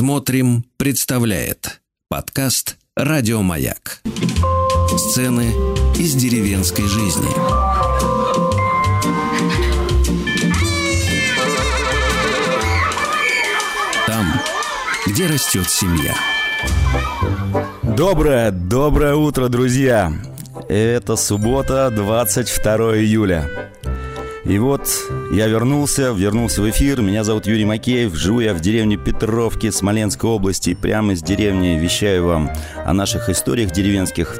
Смотрим, представляет подкаст Радиомаяк. Сцены из деревенской жизни. Там, где растет семья. Доброе, доброе утро, друзья! Это суббота, 22 июля. И вот я вернулся, вернулся в эфир. Меня зовут Юрий Макеев. Живу я в деревне Петровки Смоленской области. Прямо из деревни вещаю вам о наших историях деревенских,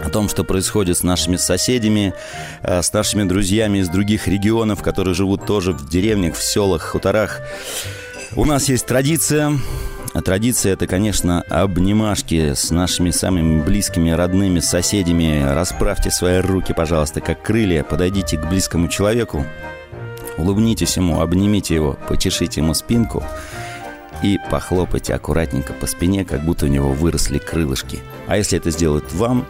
о том, что происходит с нашими соседями, э, с нашими друзьями из других регионов, которые живут тоже в деревнях, в селах, хуторах. У нас есть традиция традиция это, конечно, обнимашки с нашими самыми близкими, родными, соседями. Расправьте свои руки, пожалуйста, как крылья. Подойдите к близкому человеку, улыбнитесь ему, обнимите его, почешите ему спинку и похлопайте аккуратненько по спине, как будто у него выросли крылышки. А если это сделает вам,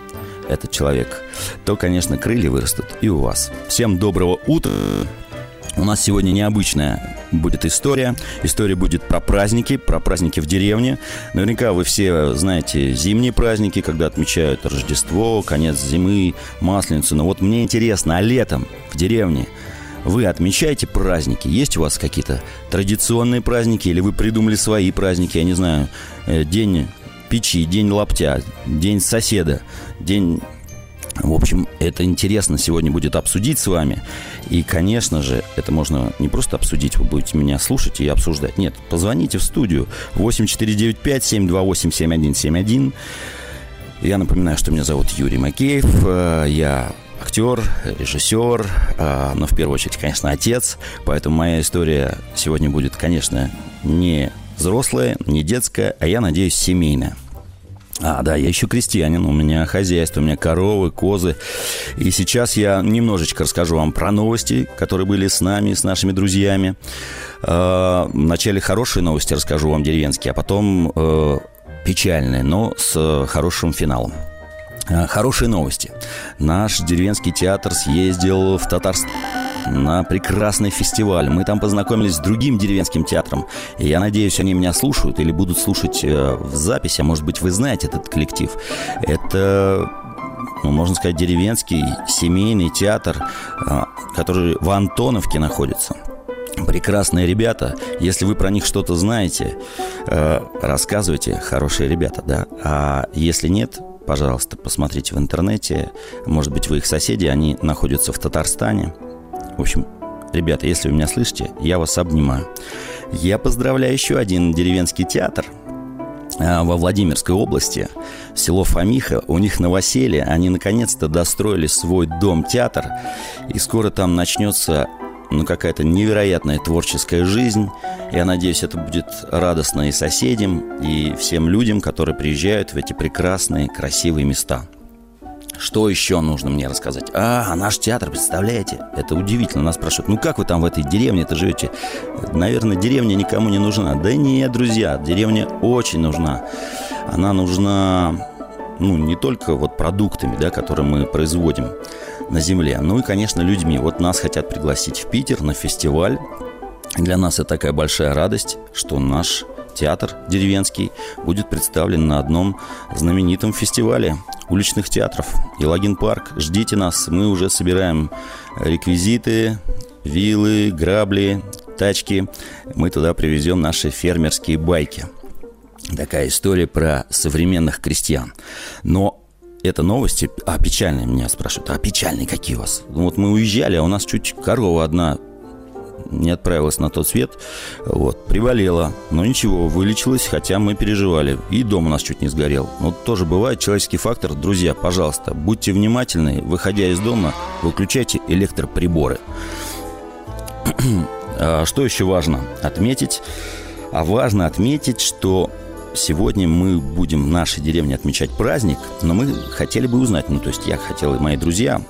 этот человек, то, конечно, крылья вырастут и у вас. Всем доброго утра! У нас сегодня необычная будет история. История будет про праздники, про праздники в деревне. Наверняка вы все знаете зимние праздники, когда отмечают Рождество, конец зимы, Масленицу. Но вот мне интересно, а летом в деревне вы отмечаете праздники? Есть у вас какие-то традиционные праздники или вы придумали свои праздники? Я не знаю, э, день печи, день лаптя, день соседа, день в общем, это интересно сегодня будет обсудить с вами. И, конечно же, это можно не просто обсудить, вы будете меня слушать и обсуждать. Нет, позвоните в студию 8495-728-7171. Я напоминаю, что меня зовут Юрий Макеев. Э, я актер, режиссер, э, но в первую очередь, конечно, отец. Поэтому моя история сегодня будет, конечно, не взрослая, не детская, а я надеюсь, семейная. А, да, я еще крестьянин, у меня хозяйство, у меня коровы, козы. И сейчас я немножечко расскажу вам про новости, которые были с нами, с нашими друзьями. Э, вначале хорошие новости расскажу вам деревенские, а потом э, печальные, но с хорошим финалом. Э, хорошие новости. Наш деревенский театр съездил в Татарстан на прекрасный фестиваль. Мы там познакомились с другим деревенским театром. И я надеюсь, они меня слушают или будут слушать э, в записи. А может быть, вы знаете этот коллектив. Это ну, можно сказать, деревенский семейный театр, э, который в Антоновке находится. Прекрасные ребята. Если вы про них что-то знаете, э, рассказывайте. Хорошие ребята, да. А если нет, пожалуйста, посмотрите в интернете. Может быть, вы их соседи, они находятся в Татарстане. В общем, ребята, если вы меня слышите, я вас обнимаю. Я поздравляю еще один деревенский театр а, во Владимирской области, село Фомиха. У них новоселье, они наконец-то достроили свой дом-театр, и скоро там начнется ну, какая-то невероятная творческая жизнь. Я надеюсь, это будет радостно и соседям, и всем людям, которые приезжают в эти прекрасные, красивые места. Что еще нужно мне рассказать? А, наш театр, представляете? Это удивительно. Нас спрашивают, ну как вы там в этой деревне-то живете? Наверное, деревня никому не нужна. Да нет, друзья, деревня очень нужна. Она нужна, ну, не только вот продуктами, да, которые мы производим на земле, ну и, конечно, людьми. Вот нас хотят пригласить в Питер на фестиваль. Для нас это такая большая радость, что наш театр деревенский будет представлен на одном знаменитом фестивале уличных театров. Елагин парк. Ждите нас. Мы уже собираем реквизиты, вилы, грабли, тачки. Мы туда привезем наши фермерские байки. Такая история про современных крестьян. Но это новости, а печальные меня спрашивают, а печальные какие у вас? Ну вот мы уезжали, а у нас чуть корова одна не отправилась на тот свет. Вот, приболела. Но ничего, вылечилась, хотя мы переживали. И дом у нас чуть не сгорел. Но тоже бывает человеческий фактор. Друзья, пожалуйста, будьте внимательны. Выходя из дома, выключайте электроприборы. а что еще важно отметить? А важно отметить, что сегодня мы будем в нашей деревне отмечать праздник, но мы хотели бы узнать, ну, то есть я хотел и мои друзья,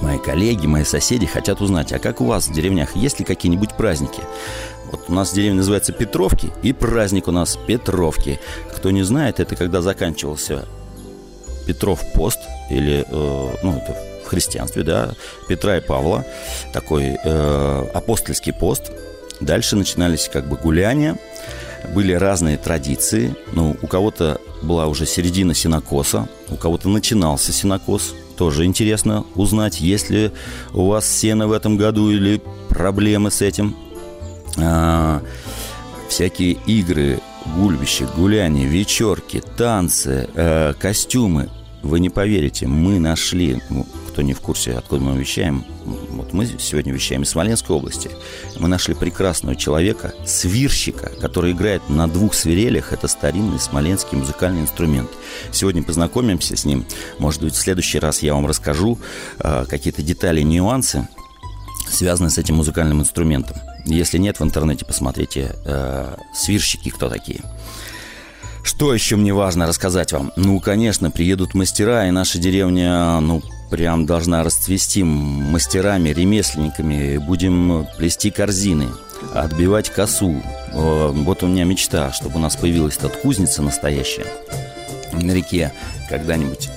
Мои коллеги, мои соседи хотят узнать, а как у вас в деревнях, есть ли какие-нибудь праздники? Вот у нас деревня называется Петровки, и праздник у нас Петровки. Кто не знает, это когда заканчивался Петров пост, или, э, ну, это в христианстве, да, Петра и Павла, такой э, апостольский пост. Дальше начинались как бы гуляния, были разные традиции. Ну, у кого-то была уже середина синокоса, у кого-то начинался синокос. Тоже интересно узнать, есть ли у вас сено в этом году или проблемы с этим. А, всякие игры, гульбище, гуляния, вечерки, танцы, э, костюмы. Вы не поверите, мы нашли, кто не в курсе, откуда мы вещаем, вот мы сегодня вещаем из Смоленской области. Мы нашли прекрасного человека, свирщика, который играет на двух свирелях. Это старинный смоленский музыкальный инструмент. Сегодня познакомимся с ним. Может быть, в следующий раз я вам расскажу э, какие-то детали, нюансы, связанные с этим музыкальным инструментом. Если нет, в интернете посмотрите э, свирщики, кто такие. Что еще мне важно рассказать вам? Ну, конечно, приедут мастера, и наша деревня, ну, прям должна расцвести мастерами, ремесленниками. Будем плести корзины, отбивать косу. Вот у меня мечта, чтобы у нас появилась тут кузница настоящая на реке когда-нибудь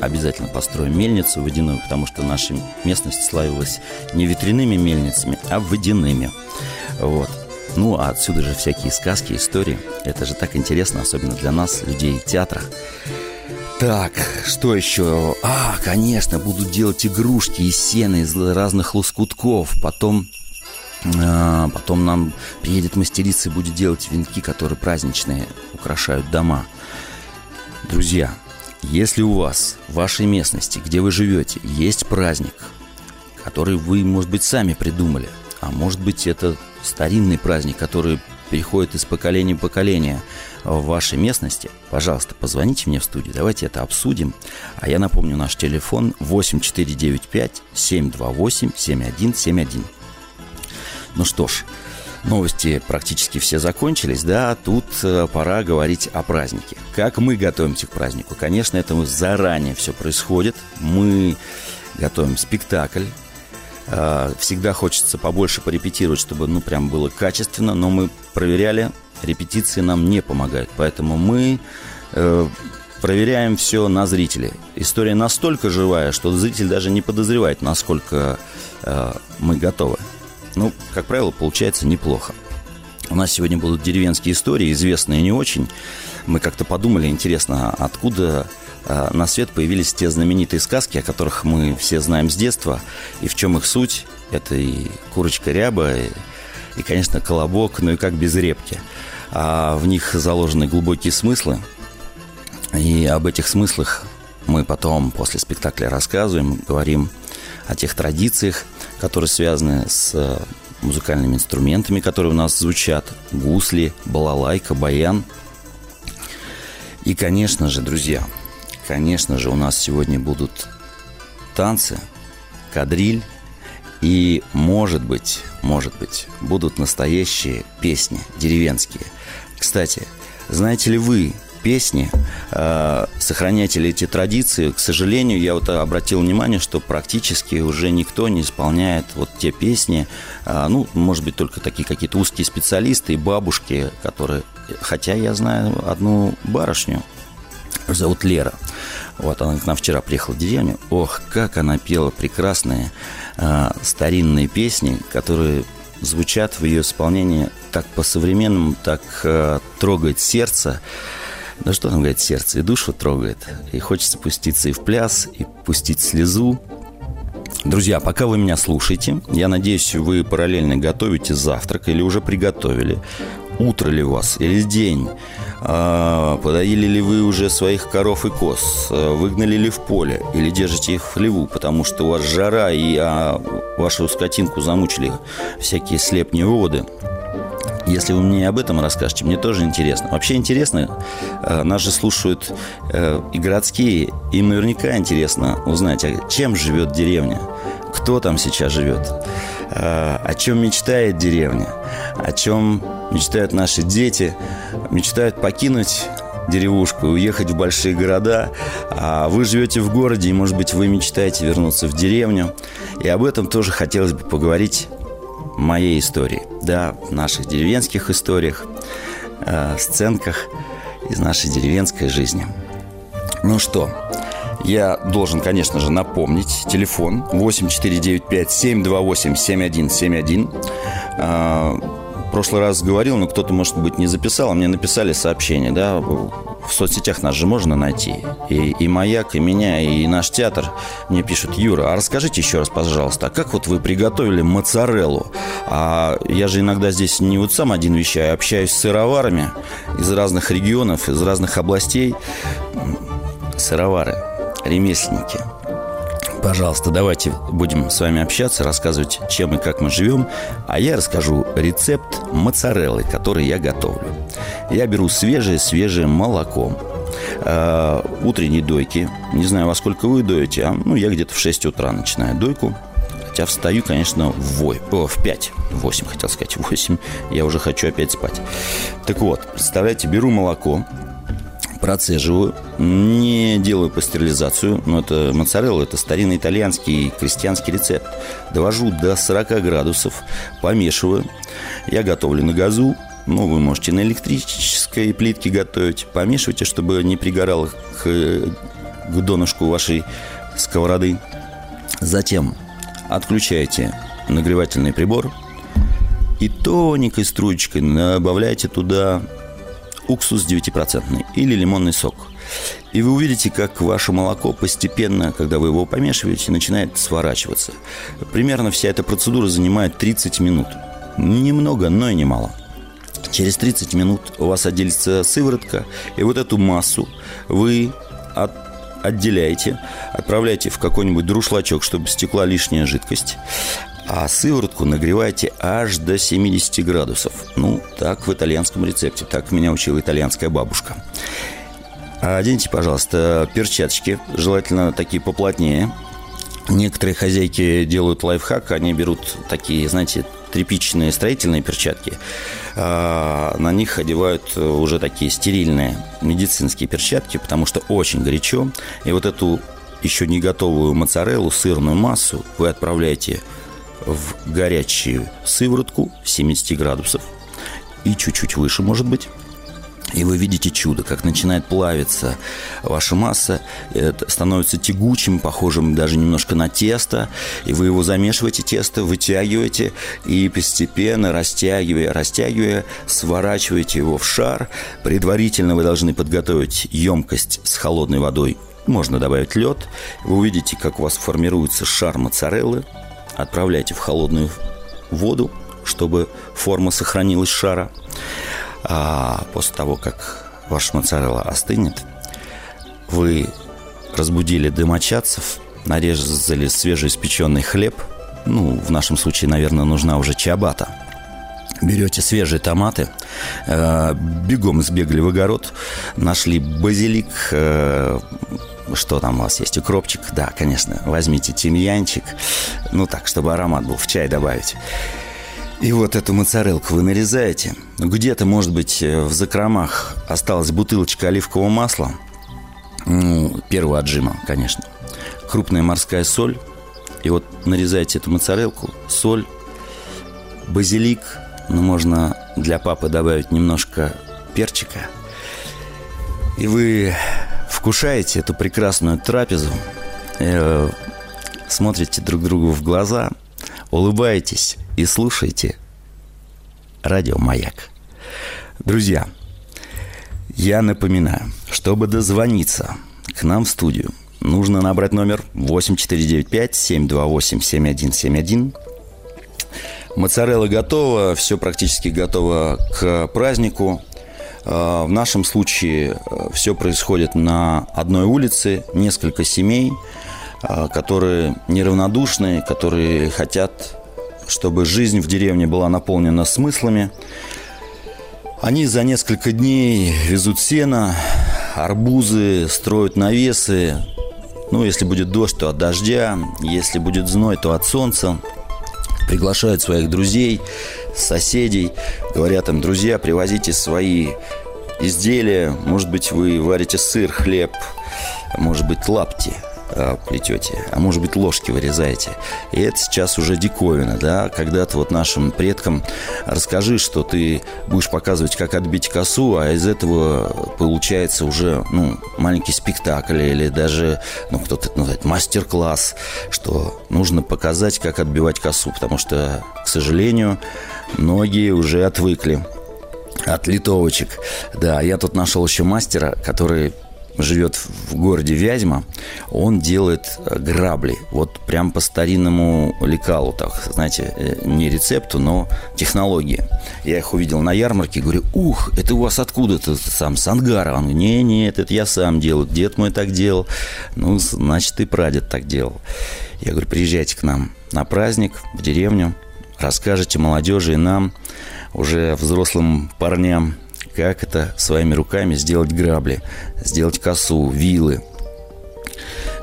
обязательно построим мельницу водяную, потому что наша местность славилась не ветряными мельницами, а водяными. Вот. Ну, а отсюда же всякие сказки, истории. Это же так интересно, особенно для нас, людей театра. Так, что еще? А, конечно, будут делать игрушки из сена, из разных лоскутков. Потом а, Потом нам приедет мастерица и будет делать венки, которые праздничные, украшают дома. Друзья, если у вас в вашей местности, где вы живете, есть праздник, который вы, может быть, сами придумали, а может быть, это старинный праздник, который переходит из поколения в поколение в вашей местности, пожалуйста, позвоните мне в студию, давайте это обсудим. А я напомню, наш телефон 8495 728 7171. Ну что ж, Новости практически все закончились, да, тут э, пора говорить о празднике. Как мы готовимся к празднику? Конечно, это заранее все происходит. Мы готовим спектакль, Всегда хочется побольше порепетировать, чтобы, ну, прям было качественно, но мы проверяли, репетиции нам не помогают, поэтому мы э, проверяем все на зрителей. История настолько живая, что зритель даже не подозревает, насколько э, мы готовы. Ну, как правило, получается неплохо. У нас сегодня будут деревенские истории, известные не очень. Мы как-то подумали, интересно, откуда э, на свет появились те знаменитые сказки, о которых мы все знаем с детства, и в чем их суть. Это и курочка ряба, и, и конечно, колобок, ну и как без репки. А в них заложены глубокие смыслы, и об этих смыслах мы потом после спектакля рассказываем, говорим о тех традициях, которые связаны с э, музыкальными инструментами, которые у нас звучат. Гусли, балалайка, баян. И, конечно же, друзья, конечно же, у нас сегодня будут танцы, кадриль и, может быть, может быть, будут настоящие песни, деревенские. Кстати, знаете ли вы, песни, э, сохраняете ли эти традиции. К сожалению, я вот обратил внимание, что практически уже никто не исполняет вот те песни, э, ну, может быть, только такие какие-то узкие специалисты и бабушки, которые... Хотя я знаю одну барышню, зовут Лера. Вот она к нам вчера приехала в деревню. Ох, как она пела прекрасные э, старинные песни, которые звучат в ее исполнении так по-современному, так э, трогает сердце. Да что там, говорит, сердце и душу трогает. И хочется пуститься и в пляс, и пустить слезу. Друзья, пока вы меня слушаете, я надеюсь, вы параллельно готовите завтрак или уже приготовили. Утро ли у вас или день? А, подоили ли вы уже своих коров и коз? А, выгнали ли в поле? Или держите их в хлеву, потому что у вас жара и а, вашу скотинку замучили всякие слепни воды? Если вы мне об этом расскажете, мне тоже интересно. Вообще интересно, э, нас же слушают э, и городские, им наверняка интересно узнать, а чем живет деревня, кто там сейчас живет, э, о чем мечтает деревня, о чем мечтают наши дети, мечтают покинуть деревушку и уехать в большие города, а вы живете в городе, и, может быть, вы мечтаете вернуться в деревню. И об этом тоже хотелось бы поговорить моей истории, да, в наших деревенских историях, э, сценках из нашей деревенской жизни. Ну что, я должен, конечно же, напомнить телефон 8495 728 7171. прошлый раз говорил, но кто-то, может быть, не записал, а мне написали сообщение, да, в соцсетях нас же можно найти. И, и «Маяк», и меня, и наш театр мне пишут, Юра, а расскажите еще раз, пожалуйста, а как вот вы приготовили моцареллу? А я же иногда здесь не вот сам один вещаю, а общаюсь с сыроварами из разных регионов, из разных областей. Сыровары, ремесленники – Пожалуйста, давайте будем с вами общаться, рассказывать, чем и как мы живем. А я расскажу рецепт моцареллы, который я готовлю. Я беру свежее-свежее молоко, э, утренней дойки. Не знаю, во сколько вы доете, а ну, я где-то в 6 утра начинаю дойку. Хотя встаю, конечно, в, 8, о, в 5. 8, хотел сказать, 8. Я уже хочу опять спать. Так вот, представляете, беру молоко, процеживаю, не делаю пастеризацию, но это моцарелла, это старинный итальянский крестьянский рецепт. Довожу до 40 градусов, помешиваю. Я готовлю на газу, ну, вы можете на электрической плитке готовить. Помешивайте, чтобы не пригорало к, к донышку вашей сковороды. Затем отключаете нагревательный прибор и тоненькой струечкой добавляйте туда уксус 9% или лимонный сок. И вы увидите, как ваше молоко постепенно, когда вы его помешиваете, начинает сворачиваться. Примерно вся эта процедура занимает 30 минут. Немного, но и немало. Через 30 минут у вас отделится сыворотка, и вот эту массу вы от, отделяете, отправляете в какой-нибудь друшлачок, чтобы стекла лишняя жидкость. А сыворотку нагревайте аж до 70 градусов. Ну, так в итальянском рецепте. Так меня учила итальянская бабушка. Оденьте, пожалуйста, перчаточки. Желательно такие поплотнее. Некоторые хозяйки делают лайфхак. Они берут такие, знаете, тряпичные строительные перчатки. А на них одевают уже такие стерильные медицинские перчатки, потому что очень горячо. И вот эту еще не готовую моцареллу, сырную массу вы отправляете в горячую сыворотку 70 градусов и чуть-чуть выше, может быть. И вы видите чудо, как начинает плавиться ваша масса, это становится тягучим, похожим даже немножко на тесто, и вы его замешиваете, тесто вытягиваете, и постепенно, растягивая, растягивая, сворачиваете его в шар. Предварительно вы должны подготовить емкость с холодной водой. Можно добавить лед. Вы увидите, как у вас формируется шар моцареллы, отправляйте в холодную воду, чтобы форма сохранилась шара. А после того, как ваш моцарелла остынет, вы разбудили домочадцев, нарезали свежеиспеченный хлеб. Ну, в нашем случае, наверное, нужна уже чабата. Берете свежие томаты, э, бегом сбегали в огород, нашли базилик, э, что там у вас есть? Укропчик? Да, конечно. Возьмите тимьянчик. Ну так, чтобы аромат был. В чай добавить. И вот эту моцарелку вы нарезаете. Где-то, может быть, э, в закромах осталась бутылочка оливкового масла. Ну, первого отжима, конечно. Крупная морская соль. И вот нарезаете эту моцарелку. Соль, базилик. Ну, можно для папы добавить немножко перчика. И вы вкушаете эту прекрасную трапезу, э, смотрите друг другу в глаза, улыбаетесь и слушаете радио «Маяк». Друзья, я напоминаю, чтобы дозвониться к нам в студию, нужно набрать номер 8495-728-7171. Моцарелла готова, все практически готово к празднику. Э, в нашем случае э, все происходит на одной улице, несколько семей, э, которые неравнодушны, которые хотят, чтобы жизнь в деревне была наполнена смыслами. Они за несколько дней везут сено, арбузы, строят навесы. Ну, если будет дождь, то от дождя, если будет зной, то от солнца. Приглашают своих друзей, соседей, говорят им, друзья, привозите свои изделия, может быть, вы варите сыр, хлеб, может быть, лапти. Э, плетете, а может быть ложки вырезаете. И это сейчас уже диковина, да, когда-то вот нашим предкам расскажи, что ты будешь показывать, как отбить косу, а из этого получается уже, ну, маленький спектакль или даже, ну, кто-то называет мастер-класс, что нужно показать, как отбивать косу, потому что, к сожалению, многие уже отвыкли от литовочек. Да, я тут нашел еще мастера, который живет в городе Вязьма, он делает э, грабли. Вот прям по старинному лекалу, так, знаете, э, не рецепту, но технологии. Я их увидел на ярмарке, говорю, ух, это у вас откуда-то сам, с ангара? Он говорит, не, нет, это я сам делаю, дед мой так делал. Ну, значит, и прадед так делал. Я говорю, приезжайте к нам на праздник, в деревню, расскажете молодежи и нам, уже взрослым парням, как это своими руками сделать грабли, сделать косу, вилы.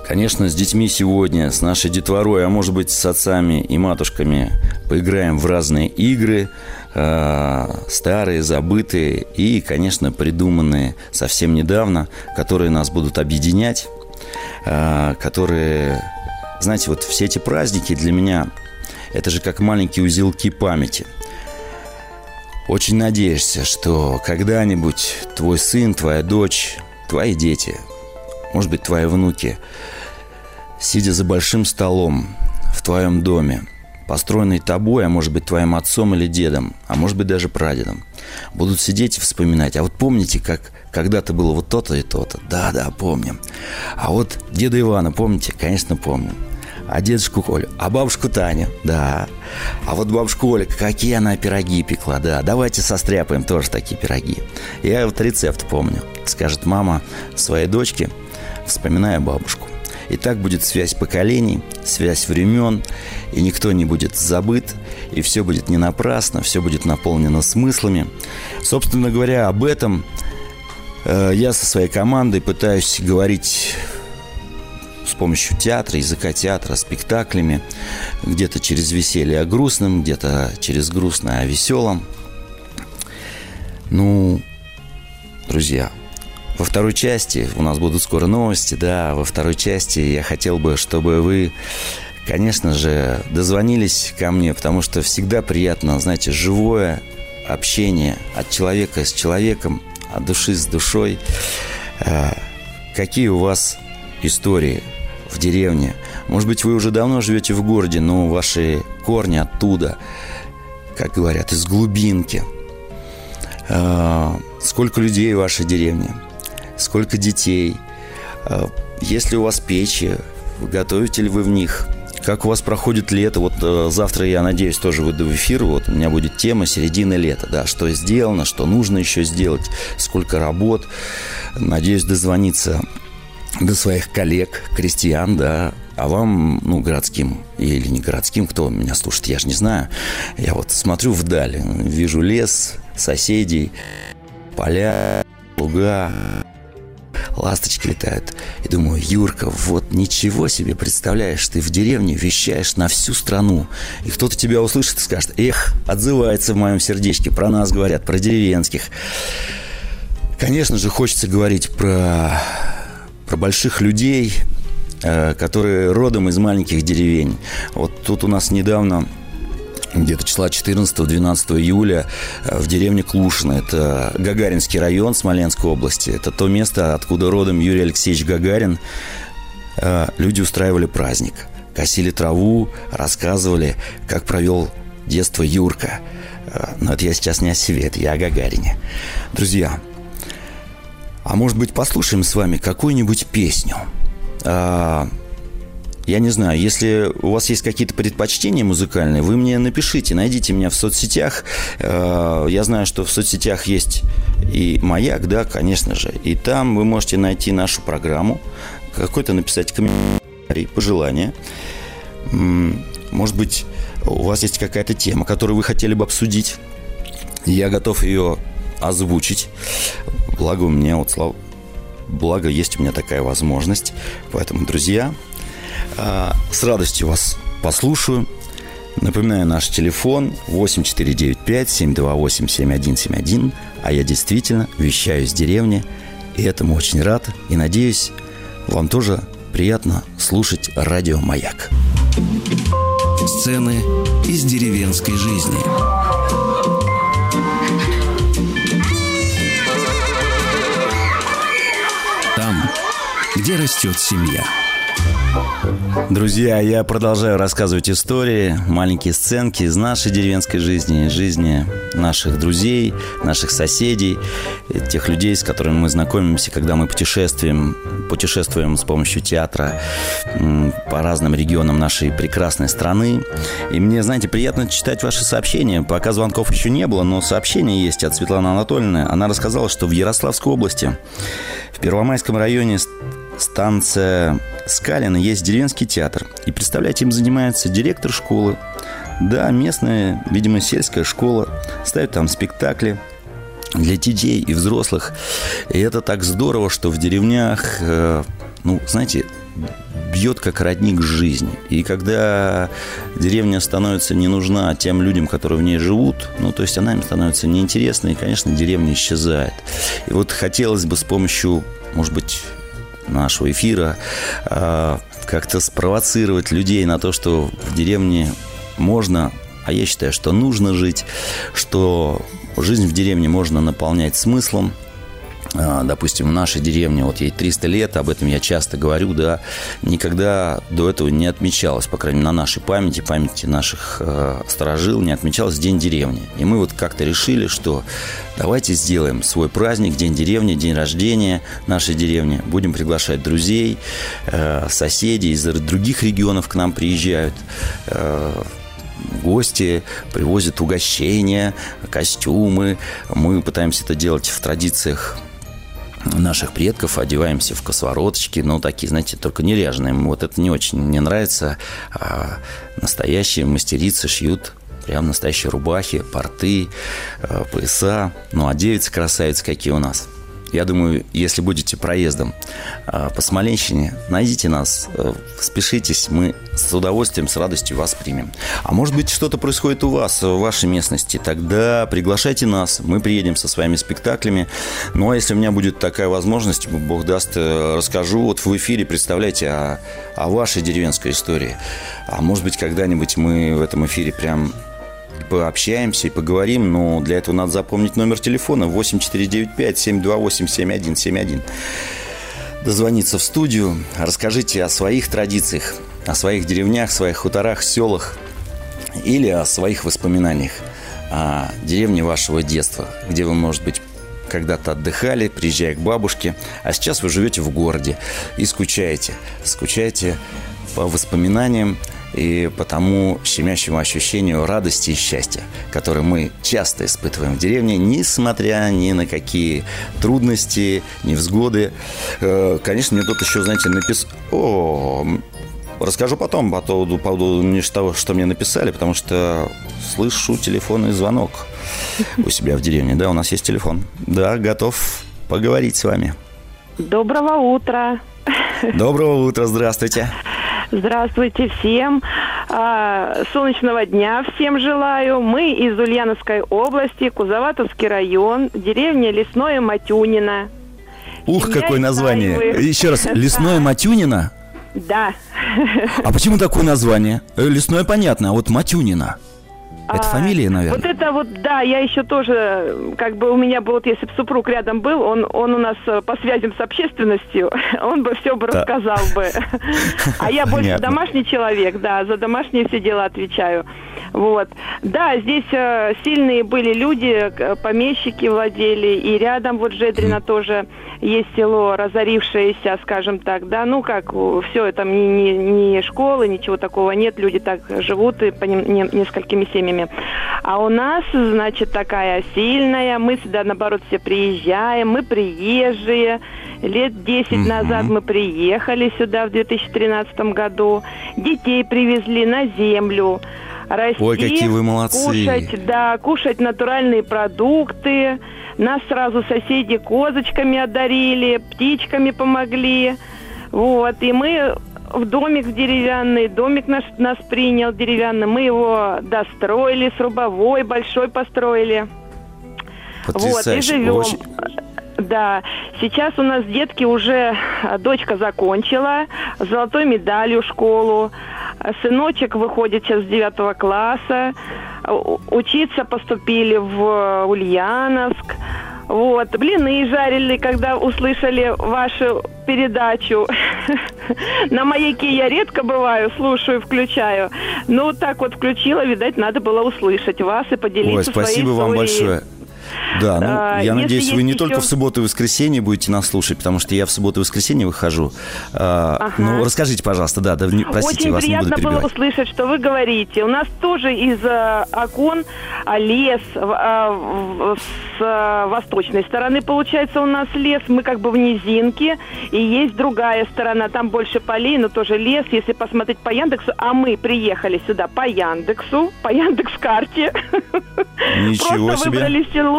Конечно, с детьми сегодня, с нашей детворой, а может быть с отцами и матушками поиграем в разные игры, э, старые, забытые и, конечно, придуманные совсем недавно, которые нас будут объединять, э, которые, знаете, вот все эти праздники для меня это же как маленькие узелки памяти – очень надеешься, что когда-нибудь твой сын, твоя дочь, твои дети, может быть, твои внуки, сидя за большим столом в твоем доме, построенный тобой, а может быть, твоим отцом или дедом, а может быть, даже прадедом, будут сидеть и вспоминать. А вот помните, как когда-то было вот то-то и то-то? Да, да, помним. А вот деда Ивана, помните? Конечно, помним а дедушку Колю, а бабушку Таню, да. А вот бабушку Оля, какие она пироги пекла, да. Давайте состряпаем тоже такие пироги. Я вот рецепт помню. Скажет мама своей дочке, вспоминая бабушку. И так будет связь поколений, связь времен, и никто не будет забыт, и все будет не напрасно, все будет наполнено смыслами. Собственно говоря, об этом э, я со своей командой пытаюсь говорить с помощью театра, языка театра, спектаклями, где-то через веселье о грустном, где-то через грустное о веселом. Ну, друзья, во второй части у нас будут скоро новости, да, во второй части я хотел бы, чтобы вы, конечно же, дозвонились ко мне, потому что всегда приятно, знаете, живое общение от человека с человеком, от души с душой. А, какие у вас истории в деревне. Может быть, вы уже давно живете в городе, но ваши корни оттуда, как говорят, из глубинки. А, сколько людей в вашей деревне? Сколько детей? А, есть ли у вас печи? Готовите ли вы в них? Как у вас проходит лето? Вот э, завтра, я надеюсь, тоже выйду в эфир. Вот у меня будет тема середины лета. Да, что сделано, что нужно еще сделать, сколько работ. Надеюсь дозвониться до своих коллег, крестьян, да, а вам, ну, городским или не городским, кто меня слушает, я же не знаю. Я вот смотрю вдаль, вижу лес, соседей, поля, луга, ласточки летают. И думаю, Юрка, вот ничего себе представляешь, ты в деревне вещаешь на всю страну. И кто-то тебя услышит и скажет, эх, отзывается в моем сердечке, про нас говорят, про деревенских. Конечно же, хочется говорить про про больших людей, э, которые родом из маленьких деревень. Вот тут у нас недавно где-то числа 14-12 июля э, в деревне Клушино. Это Гагаринский район Смоленской области. Это то место, откуда родом Юрий Алексеевич Гагарин. Э, люди устраивали праздник. Косили траву, рассказывали, как провел детство Юрка. Но это я сейчас не о себе, это я о Гагарине. Друзья, а может быть, послушаем с вами какую-нибудь песню? А, я не знаю, если у вас есть какие-то предпочтения музыкальные, вы мне напишите, найдите меня в соцсетях. А, я знаю, что в соцсетях есть и «Маяк», да, конечно же. И там вы можете найти нашу программу, какой-то написать комментарий, пожелание. Может быть, у вас есть какая-то тема, которую вы хотели бы обсудить. Я готов ее озвучить. Благо у меня вот слава... Благо есть у меня такая возможность. Поэтому, друзья, а, с радостью вас послушаю. Напоминаю, наш телефон 8495-728-7171. А я действительно вещаю из деревни. И этому очень рад. И надеюсь, вам тоже приятно слушать радио «Маяк». Сцены из деревенской жизни. Где растет семья. Друзья, я продолжаю рассказывать истории, маленькие сценки из нашей деревенской жизни, из жизни наших друзей, наших соседей, тех людей, с которыми мы знакомимся, когда мы путешествуем, путешествуем с помощью театра по разным регионам нашей прекрасной страны. И мне, знаете, приятно читать ваши сообщения. Пока звонков еще не было, но сообщение есть от Светланы Анатольевны. Она рассказала, что в Ярославской области, в Первомайском районе станция Скалина есть деревенский театр. И, представляете, им занимается директор школы. Да, местная, видимо, сельская школа. Ставят там спектакли для детей и взрослых. И это так здорово, что в деревнях, э, ну, знаете, бьет как родник жизни. И когда деревня становится не нужна тем людям, которые в ней живут, ну, то есть она им становится неинтересна, и, конечно, деревня исчезает. И вот хотелось бы с помощью, может быть, нашего эфира а, как-то спровоцировать людей на то, что в деревне можно, а я считаю, что нужно жить, что жизнь в деревне можно наполнять смыслом, допустим, в нашей деревне, вот ей 300 лет, об этом я часто говорю, да, никогда до этого не отмечалось, по крайней мере, на нашей памяти, памяти наших э, сторожил, не отмечалось День деревни. И мы вот как-то решили, что давайте сделаем свой праздник, День деревни, день рождения нашей деревни. Будем приглашать друзей, э, соседей из других регионов к нам приезжают. Э, гости привозят угощения, костюмы. Мы пытаемся это делать в традициях наших предков, одеваемся в косовороточки, ну, такие, знаете, только неряжные. Вот это не очень мне нравится. А настоящие мастерицы шьют прям настоящие рубахи, порты, э, пояса. Ну, а девицы красавицы какие у нас – я думаю, если будете проездом а, по Смоленщине, найдите нас, э, спешитесь, мы с удовольствием, с радостью вас примем. А может быть, что-то происходит у вас, в вашей местности, тогда приглашайте нас, мы приедем со своими спектаклями. Ну, а если у меня будет такая возможность, Бог даст, э, расскажу вот в эфире, представляете, о, о вашей деревенской истории. А может быть, когда-нибудь мы в этом эфире прям пообщаемся и поговорим, но для этого надо запомнить номер телефона 8495-728-7171. Дозвониться в студию, расскажите о своих традициях, о своих деревнях, своих хуторах, селах или о своих воспоминаниях о деревне вашего детства, где вы, может быть, когда-то отдыхали, приезжая к бабушке, а сейчас вы живете в городе и скучаете. Скучаете по воспоминаниям, и по тому щемящему ощущению радости и счастья, которое мы часто испытываем в деревне, несмотря ни на какие трудности, невзгоды. Э, конечно, мне тут еще, знаете, написал... О, расскажу потом по поводу, по поводу того, что мне написали, потому что слышу телефонный звонок у себя в деревне. Да, у нас есть телефон. Да, готов поговорить с вами. Доброго утра. Доброго утра, здравствуйте. Здравствуйте всем. А, солнечного дня всем желаю. Мы из Ульяновской области, Кузоватовский район, деревня Лесное Матюнино. Ух, Семья какое название. Вы... Еще раз, Лесное Матюнино? Да. А почему такое название? Э, Лесное понятно, а вот Матюнино. Это а, фамилия, наверное? Вот это вот, да, я еще тоже, как бы у меня был, вот если бы супруг рядом был, он, он у нас э, по связям с общественностью, он бы все бы да. рассказал бы. А я больше домашний человек, да, за домашние все дела отвечаю. Вот. Да, здесь э, сильные были люди, помещики владели, и рядом вот Жедрина тоже есть село разорившееся, скажем так, да, ну как, все это не, не, не школы, ничего такого нет, люди так живут и по ним, не, несколькими семьями. А у нас, значит, такая сильная, мы сюда, наоборот, все приезжаем, мы приезжие, лет 10 mm-hmm. назад мы приехали сюда в 2013 году, детей привезли на землю, расти, Ой, какие вы молодцы. кушать, да, кушать натуральные продукты, нас сразу соседи козочками одарили, птичками помогли. Вот, и мы в домик в деревянный, домик наш, нас принял деревянный, мы его достроили, срубовой большой построили. Потрясающе. Вот, и живем. Очень... Да, сейчас у нас детки уже, а, дочка закончила с золотой медалью школу, сыночек выходит сейчас с девятого класса, учиться поступили в Ульяновск. Вот, блины жарили, когда услышали вашу передачу. На маяке я редко бываю, слушаю, включаю. Ну, так вот включила, видать, надо было услышать вас и поделиться Ой, спасибо своей историей. вам большое. Да, ну, а, я надеюсь, вы не еще... только в субботу и воскресенье будете нас слушать, потому что я в субботу и воскресенье выхожу. А, ага. Ну, расскажите, пожалуйста, да, да простите, Очень вас не буду приятно было услышать, что вы говорите. У нас тоже из а, окон а, лес с восточной стороны, получается, у нас лес. Мы как бы в низинке, и есть другая сторона, там больше полей, но тоже лес. Если посмотреть по Яндексу, а мы приехали сюда по Яндексу, по Яндекс-карте. Ничего Просто себе. выбрали село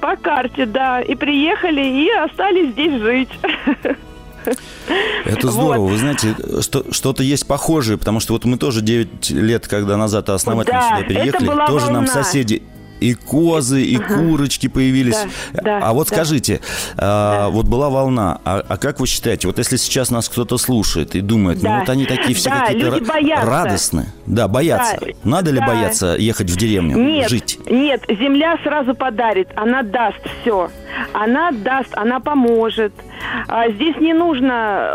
по карте, да, и приехали, и остались здесь жить. Это здорово. Вот. Вы знаете, что, что-то есть похожее, потому что вот мы тоже 9 лет, когда назад основательно да, сюда переехали, тоже волна. нам соседи и козы, и ага. курочки появились. Да, да, а вот да. скажите, а, да. вот была волна, а, а как вы считаете, вот если сейчас нас кто-то слушает и думает, ну да. ну вот они такие все да, какие-то радостные, да, боятся. Да. Надо ли да. бояться ехать в деревню, нет, жить? Нет, земля сразу подарит, она даст все. Она даст, она поможет. А здесь не нужно,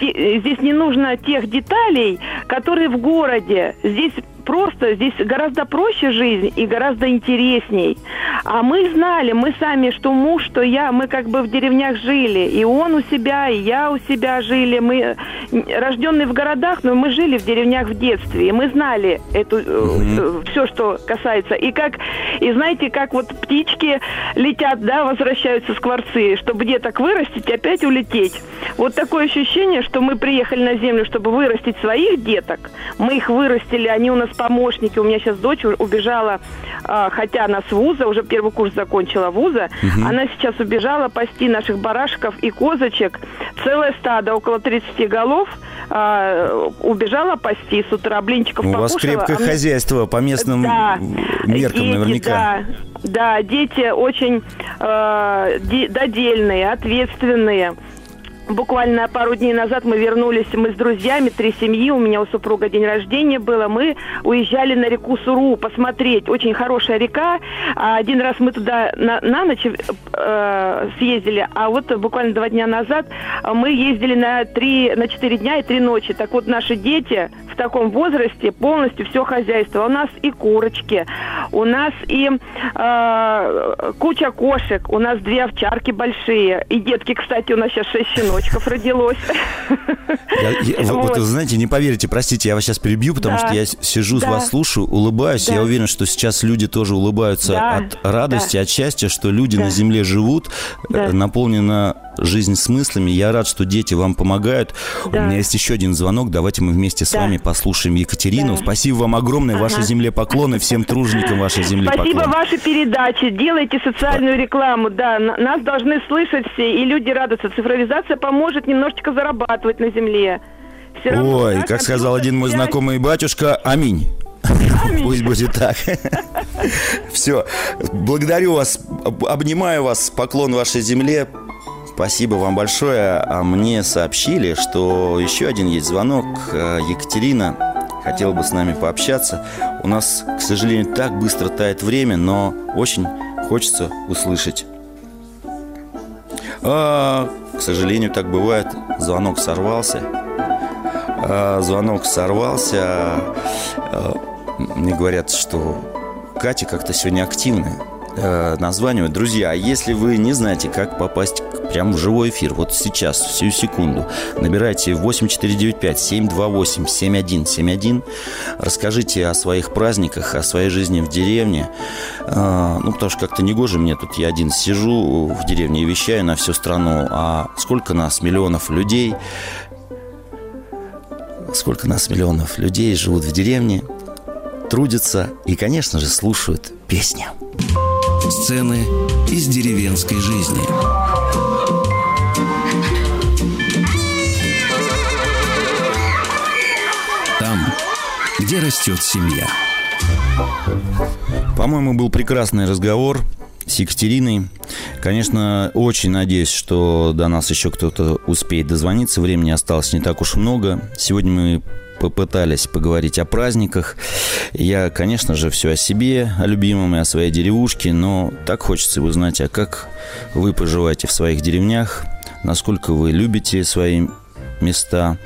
э, здесь не нужно тех деталей, которые в городе. Здесь просто, здесь гораздо проще жизнь и гораздо интересней. А мы знали, мы сами, что муж, что я, мы как бы в деревнях жили. И он у себя, и я у себя жили. Мы рожденные в городах, но мы жили в деревнях в детстве. И мы знали эту, mm-hmm. все, что касается. И как, и знаете, как вот птички летят, да, возвращаются скворцы, чтобы деток вырастить, опять улететь. Вот такое ощущение, что мы приехали на землю, чтобы вырастить своих деток. Мы их вырастили, они у нас помощники. У меня сейчас дочь убежала, а, хотя она с вуза, уже первый курс закончила вуза. Угу. Она сейчас убежала пасти наших барашков и козочек. Целое стадо, около 30 голов, а, убежала пасти с утра, блинчиков У покушала. вас крепкое а хозяйство по местным да, меркам дети, наверняка. Да, да, дети очень э, додельные, ответственные. Буквально пару дней назад мы вернулись, мы с друзьями, три семьи, у меня у супруга день рождения было, мы уезжали на реку Суру посмотреть, очень хорошая река, а один раз мы туда на, на ночь э, съездили, а вот буквально два дня назад мы ездили на три, на четыре дня и три ночи, так вот наши дети в таком возрасте полностью все хозяйство, у нас и курочки, у нас и э, куча кошек, у нас две овчарки большие, и детки, кстати, у нас сейчас шесть щенок, сыночков родилось. Я, я, вот. вот, знаете, не поверите, простите, я вас сейчас перебью, потому да. что я сижу, да. вас слушаю, улыбаюсь. Да. Я уверен, что сейчас люди тоже улыбаются да. от радости, да. от счастья, что люди да. на земле живут, да. Э, жизнь смыслами. Я рад, что дети вам помогают. Да. У меня есть еще один звонок. Давайте мы вместе с да. вами послушаем Екатерину. Да. Спасибо вам огромное. Ага. Вашей земле поклоны. Всем труженикам вашей земли Спасибо поклоны. вашей передаче. Делайте социальную рекламу. Да, нас должны слышать все, и люди радуются. Цифровизация поможет немножечко зарабатывать на земле. Все равно, Ой, как сказал один мой знакомый батюшка. Аминь. Пусть будет так. Все. Благодарю вас, обнимаю вас, поклон вашей земле. Спасибо вам большое. А мне сообщили, что еще один есть звонок. Э, Екатерина хотела бы с нами пообщаться. У нас, к сожалению, так быстро тает время, но очень хочется услышать. А, к сожалению, так бывает. Звонок сорвался. А, звонок сорвался. А, мне говорят, что Катя как-то сегодня активная. А, названивает. Друзья, если вы не знаете, как попасть прямо в живой эфир, вот сейчас, всю секунду, набирайте 8495-728-7171, расскажите о своих праздниках, о своей жизни в деревне, а, ну, потому что как-то не гоже мне тут, я один сижу в деревне и вещаю на всю страну, а сколько нас, миллионов людей, сколько нас, миллионов людей живут в деревне, трудятся и, конечно же, слушают песни. Сцены из деревенской жизни. Где растет семья. По-моему, был прекрасный разговор с Екатериной, Конечно, очень надеюсь, что до нас еще кто-то успеет дозвониться. Времени осталось не так уж много. Сегодня мы попытались поговорить о праздниках. Я, конечно же, все о себе, о любимом и о своей деревушке, но так хочется узнать, а как вы поживаете в своих деревнях, насколько вы любите свои места,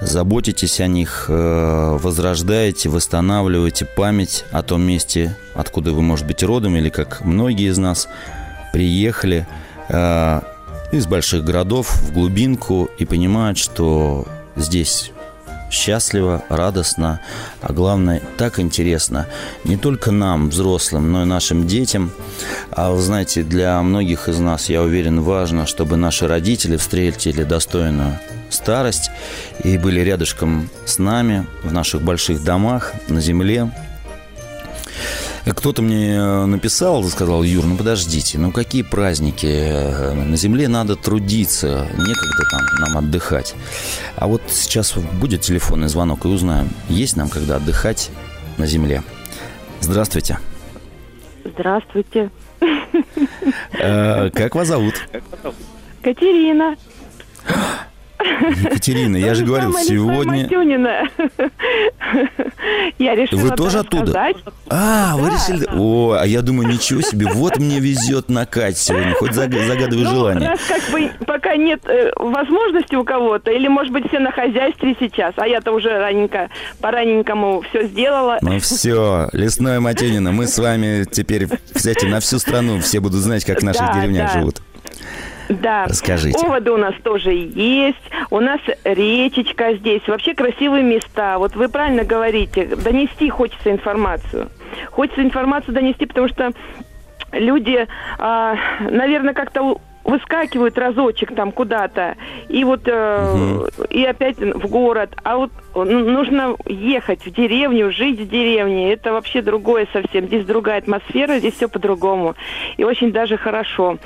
заботитесь о них, э, возрождаете, восстанавливаете память о том месте, откуда вы, может быть, родом, или как многие из нас приехали э, из больших городов в глубинку и понимают, что здесь счастливо, радостно, а главное, так интересно не только нам, взрослым, но и нашим детям. А вы знаете, для многих из нас, я уверен, важно, чтобы наши родители встретили достойную старость и были рядышком с нами в наших больших домах на земле, кто-то мне э, написал, сказал, Юр, ну подождите, ну какие праздники? Э, на земле надо трудиться, некогда там нам отдыхать. А вот сейчас будет телефонный звонок и узнаем, есть нам когда отдыхать на земле. Здравствуйте. Здравствуйте. Э, как вас зовут? Катерина. Екатерина, я же говорил, сегодня... Я решила Вы тоже оттуда? А, вы решили... О, а я думаю, ничего себе, вот мне везет на Кать сегодня, хоть загадывай ну, желание. раз как бы пока нет э, возможности у кого-то, или, может быть, все на хозяйстве сейчас, а я-то уже раненько, по-раненькому все сделала. Ну все, лесное Матюнина, мы с вами теперь, кстати, на всю страну все будут знать, как в наших деревнях живут. Да. Расскажите. Оводы у нас тоже есть. У нас речечка здесь. Вообще красивые места. Вот вы правильно говорите. Донести хочется информацию. Хочется информацию донести, потому что люди, а, наверное, как-то выскакивают разочек там куда-то, и вот э, угу. и опять в город. А вот нужно ехать в деревню, жить в деревне. Это вообще другое совсем. Здесь другая атмосфера, здесь все по-другому. И очень даже хорошо.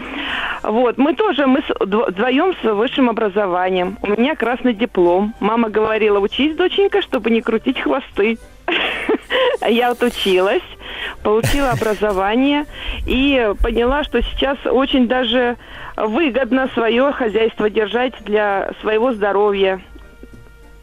Вот, мы тоже, мы вдвоем с высшим образованием. У меня красный диплом. Мама говорила, учись, доченька, чтобы не крутить хвосты. Я вот училась, получила образование и поняла, что сейчас очень даже выгодно свое хозяйство держать для своего здоровья.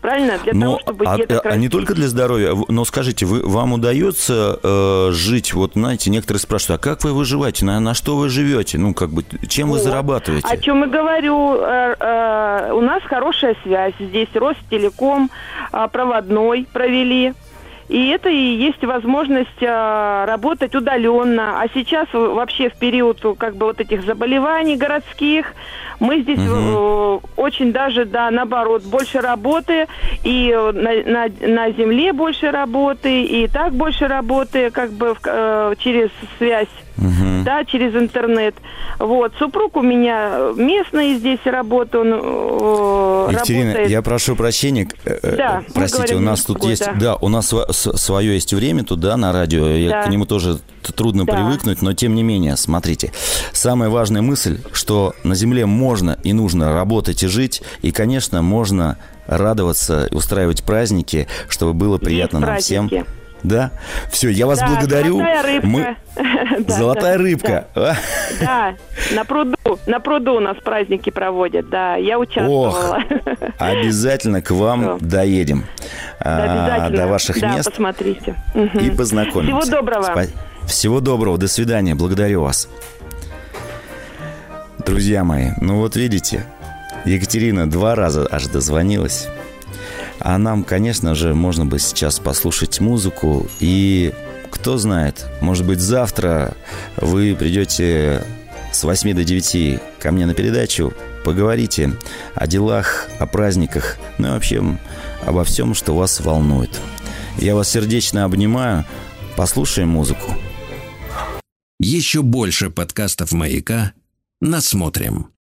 Правильно? Для но, того, чтобы а, деток а не только для здоровья, но скажите, вы, вам удается э, жить, вот знаете, некоторые спрашивают, а как вы выживаете, на, на что вы живете, ну как бы, чем вот. вы зарабатываете? О чем и говорю, э, э, у нас хорошая связь, здесь Ростелеком э, проводной провели, и это и есть возможность э, работать удаленно. А сейчас вообще в период как бы вот этих заболеваний городских мы здесь угу. э, очень даже, да, наоборот, больше работы, и на, на, на земле больше работы, и так больше работы, как бы э, через связь угу. да, через интернет. Вот. Супруг у меня местный здесь работает, он э, Екатерина, работает. я прошу прощения. Э, э, да, Простите, у нас тут есть, да. да, у нас свое есть время тут, да, на радио. Я да. к нему тоже трудно да. привыкнуть, но тем не менее, смотрите. Самая важная мысль, что на Земле можно и нужно работать и жить, и, конечно, можно радоваться, устраивать праздники, чтобы было приятно есть нам праздники. всем. Да? Все, я вас да, благодарю. Золотая рыбка. Мы... Золотая рыбка. Да, на пруду. На пруду у нас праздники проводят, да. Я участвовала. Ох, обязательно к вам доедем. А, до ваших мест. посмотрите. И познакомимся. Всего доброго. Всего доброго. До свидания. Благодарю вас. Друзья мои, ну вот видите, Екатерина два раза аж дозвонилась. А нам, конечно же, можно бы сейчас послушать музыку и кто знает, может быть, завтра вы придете с 8 до 9 ко мне на передачу, поговорите о делах, о праздниках, ну и вообще обо всем, что вас волнует. Я вас сердечно обнимаю. Послушаем музыку. Еще больше подкастов «Маяка» насмотрим.